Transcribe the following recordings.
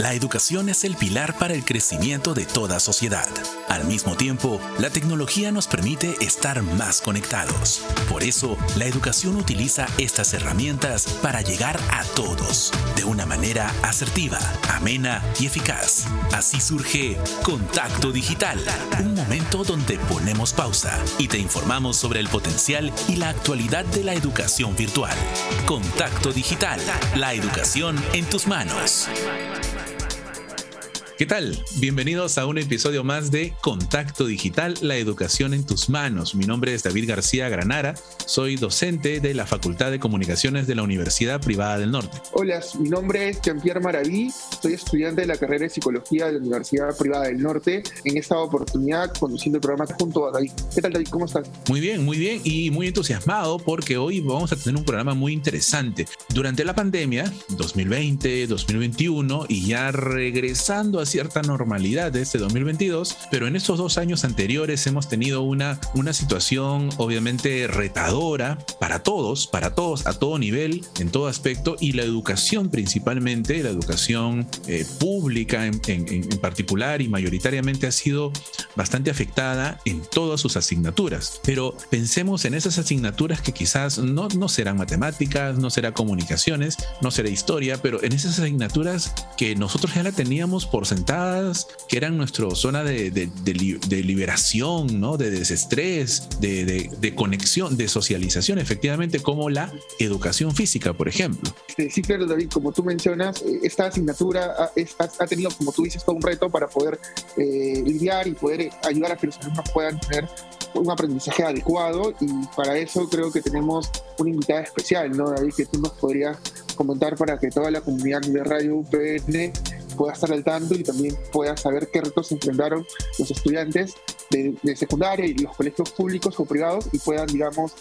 La educación es el pilar para el crecimiento de toda sociedad. Al mismo tiempo, la tecnología nos permite estar más conectados. Por eso, la educación utiliza estas herramientas para llegar a todos, de una manera asertiva, amena y eficaz. Así surge Contacto Digital, un momento donde ponemos pausa y te informamos sobre el potencial y la actualidad de la educación virtual. Contacto Digital, la educación en tus manos. ¿Qué tal? Bienvenidos a un episodio más de Contacto Digital, la educación en tus manos. Mi nombre es David García Granara, soy docente de la Facultad de Comunicaciones de la Universidad Privada del Norte. Hola, mi nombre es Jean-Pierre Maraví, soy estudiante de la carrera de Psicología de la Universidad Privada del Norte. En esta oportunidad conduciendo el programa junto a David. ¿Qué tal David? ¿Cómo estás? Muy bien, muy bien y muy entusiasmado porque hoy vamos a tener un programa muy interesante. Durante la pandemia, 2020, 2021 y ya regresando a cierta normalidad de este 2022, pero en estos dos años anteriores hemos tenido una, una situación obviamente retadora para todos, para todos, a todo nivel, en todo aspecto, y la educación principalmente, la educación eh, pública en, en, particular y mayoritariamente ha sido bastante afectada en todas sus asignaturas. Pero pensemos en esas asignaturas que quizás no, no serán matemáticas, no será comunicaciones, no será historia, pero en esas asignaturas que nosotros ya la teníamos por sentado que eran nuestra zona de, de, liberación, ¿no? de desestrés, de, conexión, de socialización, efectivamente, como la educación física, por ejemplo. Sí, claro, David, como tú mencionas, eh, esta asignatura ha, tenido, como tú dices, todo un reto para poder eh, lidiar y poder eh, ayudar a que los alumnos puedan tener un aprendizaje adecuado y para eso creo que tenemos una invitada especial, ¿no, David? Que tú nos podrías comentar para que toda la comunidad de Radio UPN pueda estar al tanto y también pueda saber qué retos enfrentaron los estudiantes de, secundaria y los colegios públicos o privados y puedan, digamos,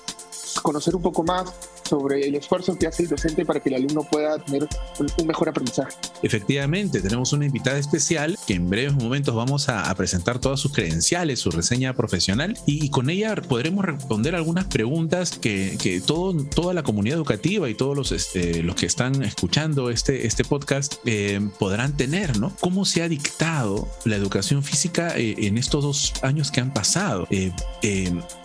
conocer un poco más sobre el esfuerzo que hace el docente para que el alumno pueda tener un, mejor aprendizaje. Efectivamente, tenemos una invitada especial que en breves momentos vamos a, presentar todas sus credenciales, su reseña profesional y, con ella podremos responder algunas preguntas que, que todo, toda la comunidad educativa y todos los, este, los que están escuchando este, este podcast eh, podrán tener, ¿no? ¿Cómo se ha dictado la educación física eh, en estos dos años que han pasado? Eh,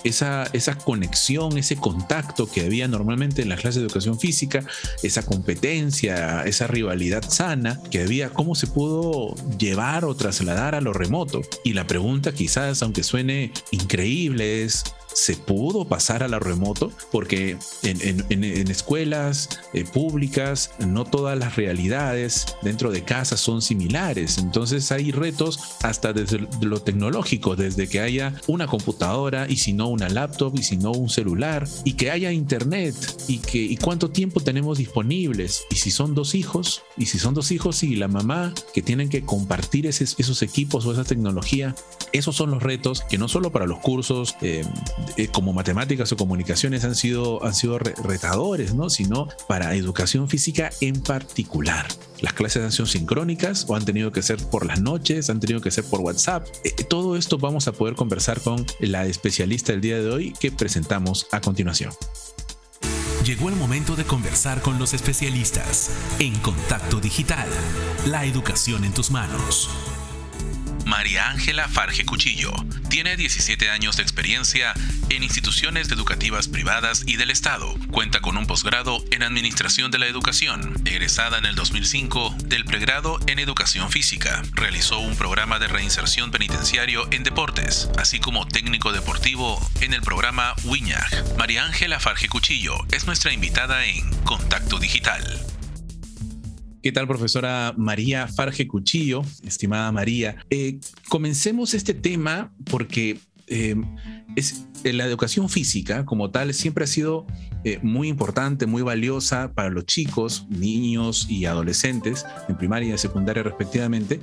esa, esa conexión, ese contacto que había normalmente en las clases de educación física, esa competencia, esa rivalidad sana que había, cómo se pudo llevar o trasladar a lo remoto. Y la pregunta quizás, aunque suene increíble, es se pudo pasar a lo remoto porque en, escuelas eh, públicas no todas las realidades dentro de casa son similares. Entonces hay retos hasta desde lo tecnológico, desde que haya una computadora y si no una laptop y si no un celular y que haya internet y que y cuánto tiempo tenemos disponibles y si son dos hijos y si son dos hijos y la mamá que tienen que compartir esos equipos o esa tecnología, esos son los retos que no solo para los cursos eh, eh, como matemáticas o comunicaciones han sido, han sido retadores, ¿no? sino para educación física en particular. Las clases han sido sincrónicas o han tenido que ser por las noches, han tenido que ser por WhatsApp. Eh, todo esto vamos a poder conversar con la especialista del día de hoy que presentamos a continuación. Llegó el momento de conversar con los especialistas en Contacto Digital, la educación en tus manos. María Ángela Farge Cuchillo. Tiene 17 años de experiencia en instituciones educativas privadas y del Estado. Cuenta con un posgrado en Administración de la Educación, egresada en el 2005 del pregrado en Educación Física. Realizó un programa de reinserción penitenciario en deportes, así como técnico deportivo en el programa WIñAG. María Ángela Farge Cuchillo es nuestra invitada en Contacto Digital. ¿Qué tal, profesora María Farge Cuchillo? Estimada María, eh, comencemos este tema porque eh, es, eh, la educación física como tal siempre ha sido muy importante, muy valiosa para los chicos, niños y adolescentes, en primaria y secundaria respectivamente,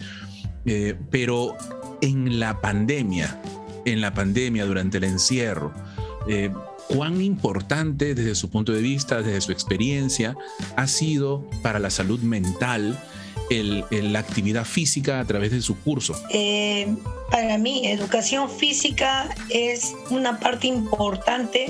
pero en la pandemia, en la pandemia, durante el encierro, cuán importante desde su punto de vista, desde su experiencia, ha sido para la salud mental el, la actividad física a través de su curso? Eh, para mí, educación física es una parte importante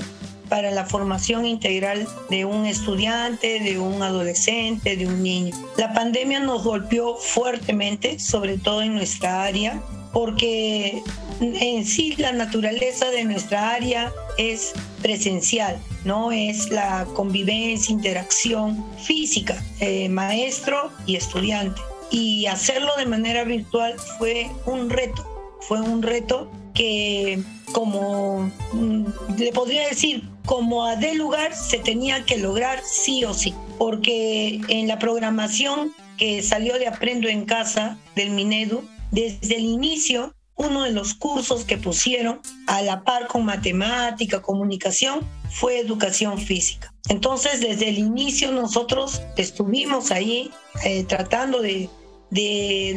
para la formación integral de un estudiante, de un adolescente, de un niño. La pandemia nos golpeó fuertemente, sobre todo en nuestra área, porque en sí la naturaleza de nuestra área es presencial, no es la convivencia, interacción física, eh, maestro y estudiante. Y hacerlo de manera virtual fue un reto, fue un reto que como mm, le podría decir, como a de lugar se tenía que lograr sí o sí, porque en la programación que salió de Aprendo en Casa del Minedu, desde el inicio, uno de los cursos que pusieron a la par con matemática, comunicación, fue educación física. Entonces, desde el inicio nosotros estuvimos ahí eh, tratando de,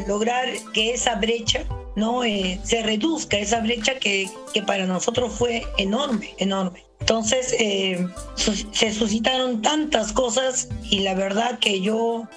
lograr que esa brecha no eh, se reduzca, esa brecha que, que para nosotros fue enorme, enorme. Entonces eh, se suscitaron tantas cosas y la verdad que yo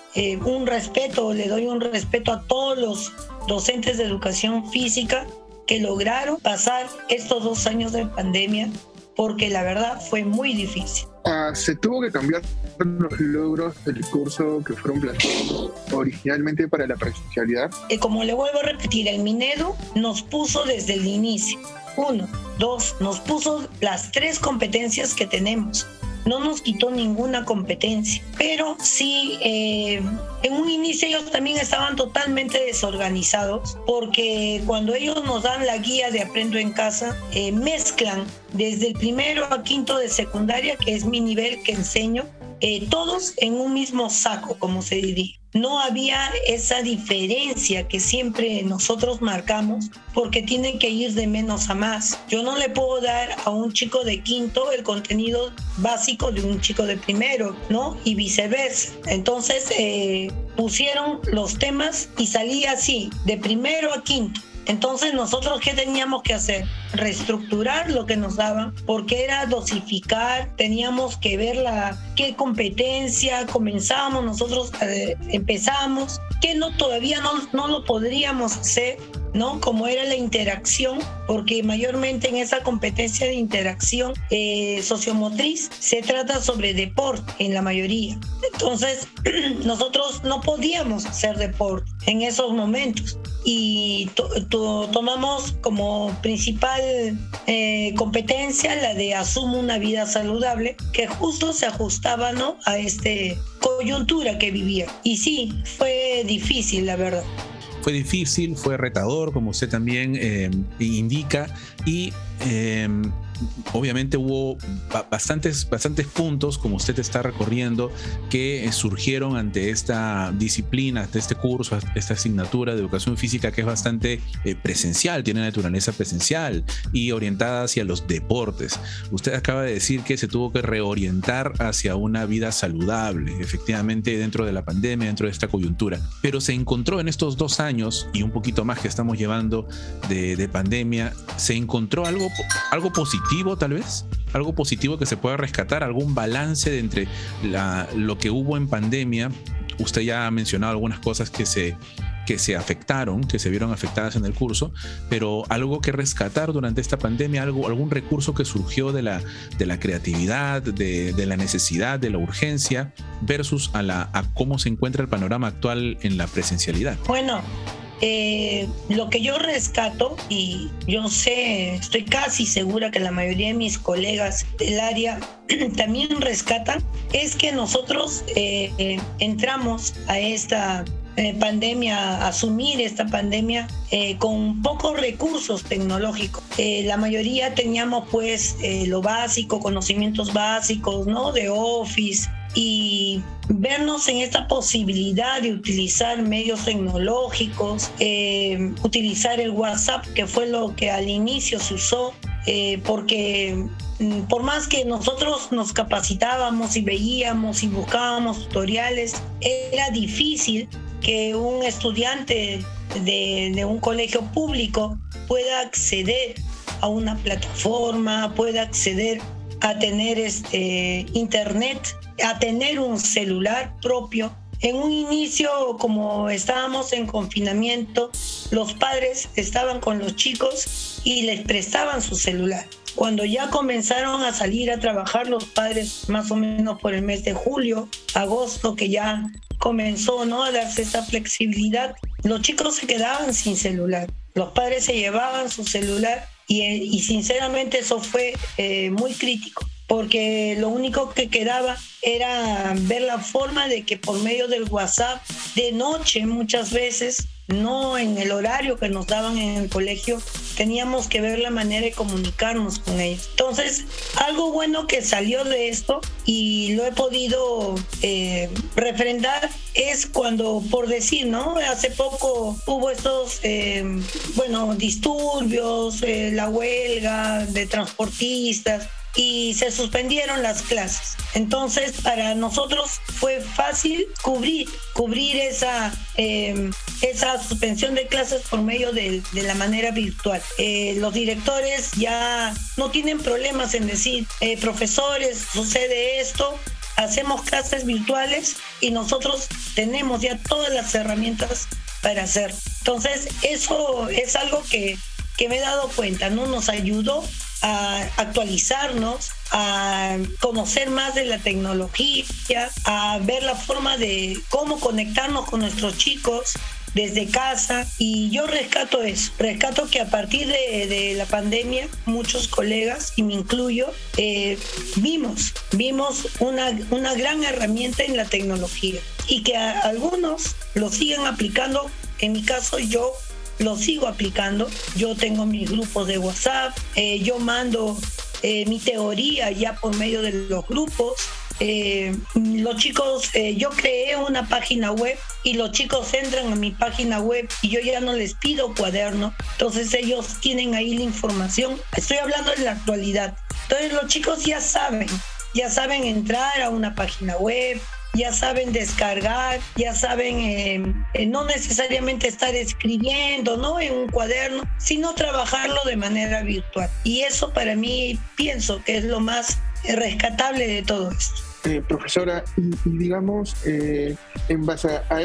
un respeto, le doy un respeto a todos los docentes de educación física que lograron pasar estos dos años de pandemia porque la verdad fue muy difícil. Ah, se tuvo que cambiar los logros del curso que fueron planteados originalmente para la presencialidad. Eh, como le vuelvo a repetir, el Minedo nos puso desde el inicio. Uno, dos, nos puso las tres competencias que tenemos. No nos quitó ninguna competencia, pero sí, eh, en un inicio ellos también estaban totalmente desorganizados porque cuando ellos nos dan la guía de Aprendo en Casa, eh, mezclan desde el primero a quinto de secundaria, que es mi nivel que enseño, eh, todos en un mismo saco, como se diría. No había esa diferencia que siempre nosotros marcamos porque tienen que ir de menos a más. Yo no le puedo dar a un chico de quinto el contenido básico de un chico de primero, ¿no? Y viceversa. Entonces eh, pusieron los temas y salía así, de primero a quinto. Entonces nosotros qué teníamos que hacer? Reestructurar lo que nos daban, porque era dosificar, teníamos que ver la qué competencia, comenzábamos nosotros, eh, empezamos, que no todavía no, no lo podríamos hacer ¿no? Como era la interacción, porque mayormente en esa competencia de interacción eh, sociomotriz se trata sobre deporte en la mayoría. Entonces, nosotros no podíamos hacer deporte en esos momentos y tomamos como principal eh, competencia la de asumo una vida saludable, que justo se ajustaba ¿no? a esta coyuntura que vivía. Y sí, fue difícil, la verdad fue difícil, fue retador, como usted también eh, indica, y eh, obviamente hubo bastantes, bastantes puntos, como usted está recorriendo, que surgieron ante esta disciplina, ante este curso, esta asignatura de educación física que es bastante eh, presencial, tiene naturaleza presencial y orientada hacia los deportes. Usted acaba de decir que se tuvo que reorientar hacia una vida saludable, efectivamente dentro de la pandemia, dentro de esta coyuntura, pero se encontró en estos dos años y un poquito más que estamos llevando de, de pandemia, se encontró algo, algo positivo tal vez? Algo positivo que se pueda rescatar, algún balance de entre lo que hubo en pandemia. Usted ya ha mencionado algunas cosas que se, que se afectaron, que se vieron afectadas en el curso, pero algo que rescatar durante esta pandemia, algo, algún recurso que surgió de la, de la creatividad, de, de la necesidad, de la urgencia, versus a, la, a cómo se encuentra el panorama actual en la presencialidad. Bueno, eh, lo que yo rescato, y yo sé, estoy casi segura que la mayoría de mis colegas del área también rescatan, es que nosotros eh, entramos a esta eh, pandemia, a asumir esta pandemia con pocos recursos tecnológicos. la mayoría teníamos pues lo básico, conocimientos básicos, ¿no? De Office, y vernos en esta posibilidad de utilizar medios tecnológicos, eh, utilizar el WhatsApp, que fue lo que al inicio se usó, eh, porque mm, por más que nosotros nos capacitábamos y veíamos y buscábamos tutoriales, era difícil que un estudiante de, de un colegio público pueda acceder a una plataforma, pueda acceder a tener este internet a tener un celular propio. En un inicio, como estábamos en confinamiento, los padres estaban con los chicos y les prestaban su celular. cuando ya comenzaron a salir a trabajar los padres, más o menos por el mes de julio, agosto, que ya comenzó ¿no? a darse esa flexibilidad, los chicos se quedaban sin celular. Los padres se llevaban su celular y, sinceramente eso fue eh, muy crítico porque lo único que quedaba era ver la forma de que por medio del WhatsApp de noche muchas veces no en el horario que nos daban en el colegio, teníamos que ver la manera de comunicarnos con ellos. Entonces, algo bueno que salió de esto y lo he podido eh, refrendar es cuando, por decir, ¿no? Hace poco hubo estos, eh, bueno, disturbios, eh, la huelga de transportistas y se suspendieron las clases. Entonces, para nosotros fue fácil cubrir, cubrir esa, em, esa suspensión de clases por medio de, la manera virtual. Eh, los directores ya no tienen problemas en decir, eh, profesores, sucede esto, hacemos clases virtuales y nosotros tenemos ya todas las herramientas para hacer. Entonces, eso es algo que, que me he dado cuenta, ¿no? Nos ayudó a actualizarnos, a conocer más de la tecnología, a ver la forma de cómo conectarnos con nuestros chicos desde casa. Y yo rescato eso, rescato que a partir de, la pandemia muchos colegas, y me incluyo, eh, vimos, vimos una, una gran herramienta en la tecnología y que algunos lo siguen aplicando, en mi caso yo lo sigo aplicando. Yo tengo mis grupos de WhatsApp, eh, yo mando eh, mi teoría ya por medio de los grupos. Eh, los chicos, yo creé una página web y los chicos entran a mi página web y yo ya no les pido cuaderno, entonces ellos tienen ahí la información. Estoy hablando de la actualidad. Entonces los chicos ya saben, ya saben entrar a una página web, ya saben descargar, ya saben eh, eh, no necesariamente estar escribiendo, ¿no? En un cuaderno, sino trabajarlo de manera virtual. Y eso para mí pienso que es lo más rescatable de todo esto. Eh, profesora, y, digamos, en base a,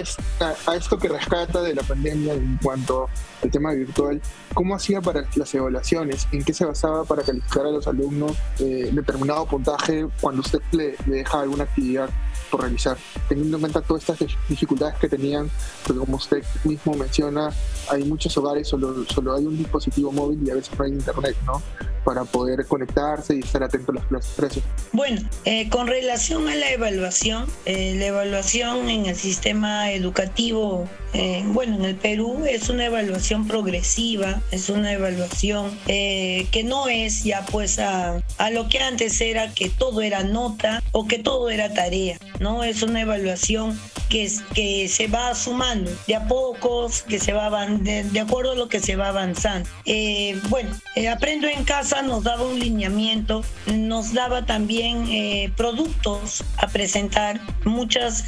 esto que rescata de la pandemia en cuanto al tema virtual, ¿cómo hacía para las evaluaciones? ¿En qué se basaba para calificar a los alumnos determinado puntaje cuando usted le, le deja alguna actividad realizar, teniendo en cuenta todas estas dificultades que tenían, porque como usted mismo menciona, hay muchos hogares, solo, solo hay un dispositivo móvil y a veces no hay internet, ¿no? Para poder conectarse y estar atento a las clases. Bueno, eh, con relación a la evaluación, eh, la evaluación en el sistema educativo, eh, bueno, en el Perú es una evaluación progresiva, es una evaluación que no es ya pues a, a lo que antes era que todo era nota o que todo era tarea. ¿no? Es una evaluación que, que se va sumando de a pocos, que se va de, de acuerdo a lo que se va avanzando. Eh, bueno, eh, Aprendo en Casa nos daba un lineamiento, nos daba también eh, productos a presentar, muchas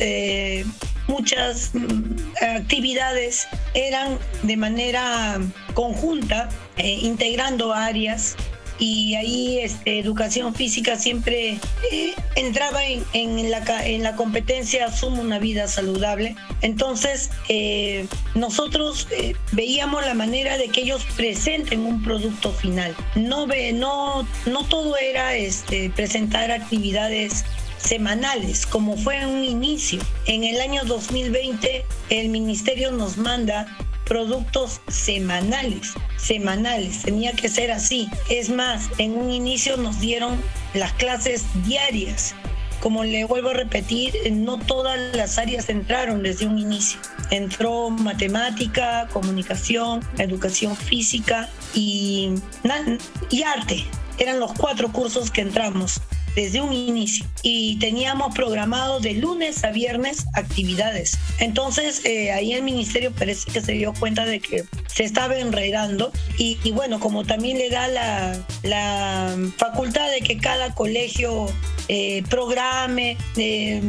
muchas mm, actividades eran de manera conjunta, integrando áreas y ahí este, educación física siempre eh, entraba en, la, en la competencia Asumo una vida saludable. Entonces, eh, nosotros eh, veíamos la manera de que ellos presenten un producto final. No, ve, no, no todo era este, presentar actividades semanales, como fue en un inicio. En el año 2020, el ministerio nos manda productos semanales, semanales, tenía que ser así. Es más, en un inicio nos dieron las clases diarias. Como le vuelvo a repetir, no todas las áreas entraron desde un inicio. Entró matemática, comunicación, educación física y, y arte. Eran los cuatro cursos que entramos desde un inicio y teníamos programado de lunes a viernes actividades. Entonces eh, ahí el ministerio parece que se dio cuenta de que se estaba enredando y, bueno, como también le da la, la, facultad de que cada colegio eh, programe, eh,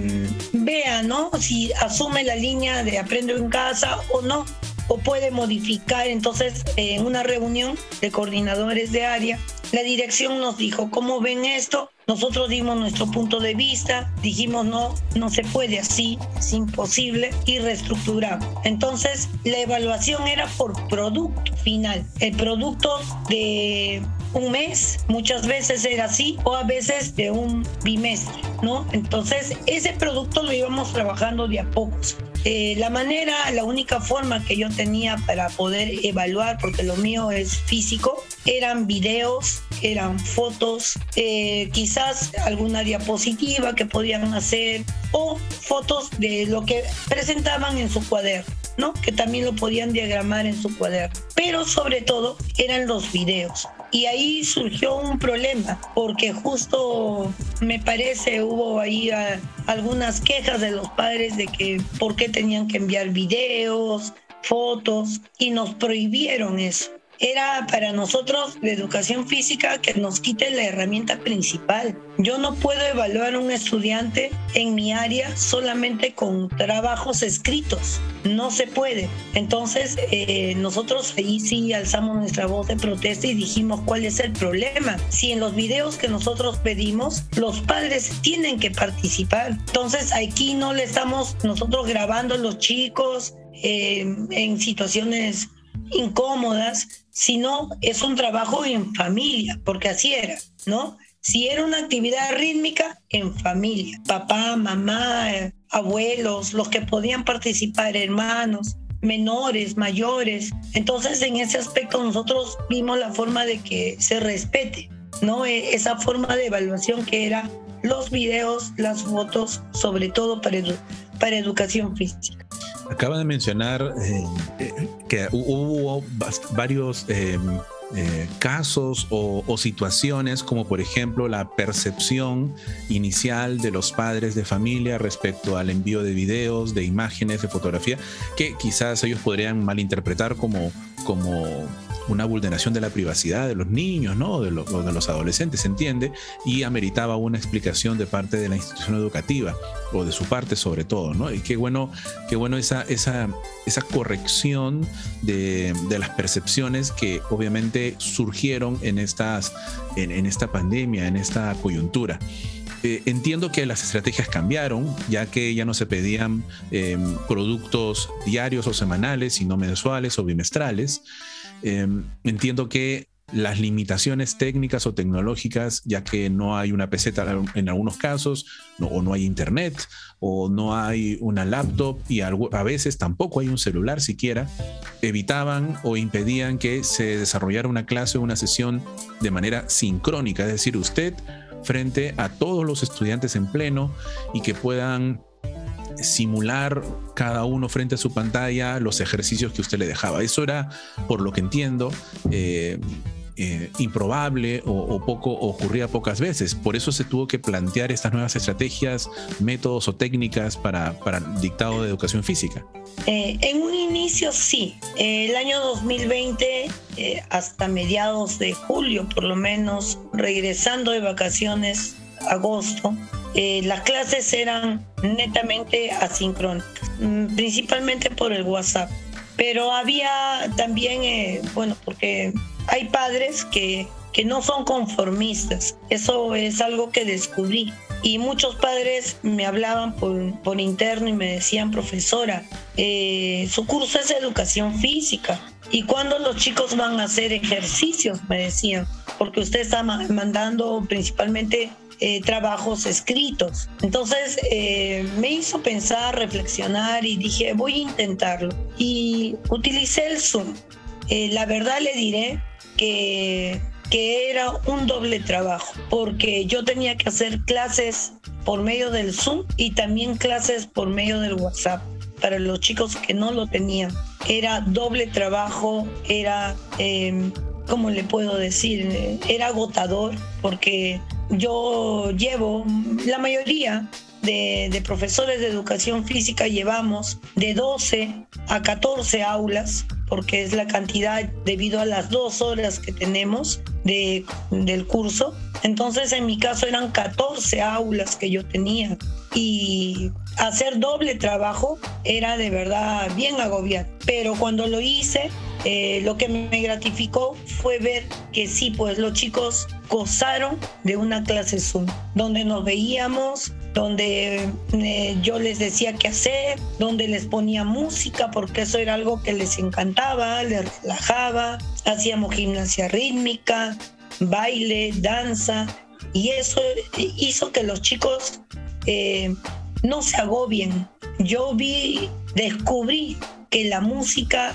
vea, ¿no? Si asume la línea de aprendo en casa o no o puede modificar. Entonces, en una reunión de coordinadores de área, la dirección nos dijo, ¿cómo ven esto? Nosotros dimos nuestro punto de vista, dijimos no, no se puede así, es imposible y reestructuramos. Entonces la evaluación era por producto final, el producto de un mes, muchas veces era así, o a veces de un bimestre, ¿no? Entonces, ese producto lo íbamos trabajando de a pocos. Eh, la manera, la única forma que yo tenía para poder evaluar, porque lo mío es físico, eran videos, eran fotos, eh, quizás alguna diapositiva que podían hacer o fotos de lo que presentaban en su cuaderno. ¿no? Que también lo podían diagramar en su cuaderno. Pero sobre todo eran los videos. Y ahí surgió un problema, porque justo me parece hubo ahí ah, algunas quejas de los padres de que por qué tenían que enviar videos, fotos, y nos prohibieron eso era para nosotros de educación física que nos quite la herramienta principal. Yo no puedo evaluar a un estudiante en mi área solamente con trabajos escritos. No se puede. Entonces, eh, nosotros ahí sí alzamos nuestra voz de protesta y dijimos cuál es el problema. Si en los videos que nosotros pedimos, los padres tienen que participar. Entonces, aquí no le estamos nosotros grabando a los chicos eh, en situaciones incómodas, sino es un trabajo en familia, porque así era, ¿no? Si era una actividad rítmica, en familia, papá, mamá, abuelos, los que podían participar, hermanos, menores, mayores. Entonces, en ese aspecto nosotros vimos la forma de que se respete, ¿no? E, esa forma de evaluación que era los videos, las fotos, sobre todo para, para educación física. Acaba de mencionar eh, eh, que hubo varios eh, casos o, situaciones como por ejemplo la percepción inicial de los padres de familia respecto al envío de videos, de imágenes, de fotografía, que quizás ellos podrían malinterpretar como, como una vulneración de la privacidad de los niños, ¿no? De los adolescentes, se entiende, y ameritaba una explicación de parte de la institución educativa, o de su parte sobre todo, ¿no? Y qué bueno, qué bueno esa, esa, esa corrección de, de las percepciones que obviamente surgieron en, estas, en, esta pandemia, en esta coyuntura. Eh, entiendo que las estrategias cambiaron, ya que ya no se pedían em, productos diarios o semanales, sino mensuales o bimestrales. Em, entiendo que las limitaciones técnicas o tecnológicas, ya que no hay una PC en algunos casos, o no hay internet, o no hay una laptop y a veces tampoco hay un celular siquiera, evitaban o impedían que se desarrollara una clase o una sesión de manera sincrónica, es decir, usted frente a todos los estudiantes en pleno y que puedan simular cada uno frente a su pantalla los ejercicios que usted le dejaba. Eso era, por lo que entiendo, eh, eh, improbable o, poco ocurría pocas veces. Por eso se tuvo que plantear estas nuevas estrategias, métodos o técnicas para, dictado de educación física. Eh, en un inicio sí. el año 2020, hasta mediados de julio por lo menos, regresando de vacaciones, agosto, eh, las clases eran netamente asíncrónicas, mm, principalmente por el WhatsApp. Pero había también, eh, bueno, porque hay padres que, que no son conformistas. Eso es algo que descubrí. Y muchos padres me hablaban por, por interno y me decían, profesora, eh, su curso es educación física. ¿Y cuándo los chicos van a hacer ejercicios? Me decían, porque usted está mandando principalmente eh, trabajos escritos. Entonces eh, me hizo pensar, reflexionar y dije, voy a intentarlo. Y utilicé el Zoom. Eh, la verdad le diré que, que era un doble trabajo, porque yo tenía que hacer clases por medio del Zoom y también clases por medio del WhatsApp para los chicos que no lo tenían. Era doble trabajo, era, eh, ¿cómo le puedo decir? Era agotador porque yo llevo, la mayoría de, profesores de educación física llevamos de 12 a 14 aulas, porque es la cantidad debido a las dos horas que tenemos de, del curso. Entonces en mi caso eran 14 aulas que yo tenía y hacer doble trabajo era de verdad bien agobiante. Pero cuando lo hice, eh, lo que me gratificó fue ver que sí, pues los chicos gozaron de una clase Zoom, donde nos veíamos, donde eh, yo les decía qué hacer, donde les ponía música, porque eso era algo que les encantaba, les relajaba, hacíamos gimnasia rítmica, baile, danza, y eso hizo que los chicos eh, no se agobien. Yo vi, descubrí que la música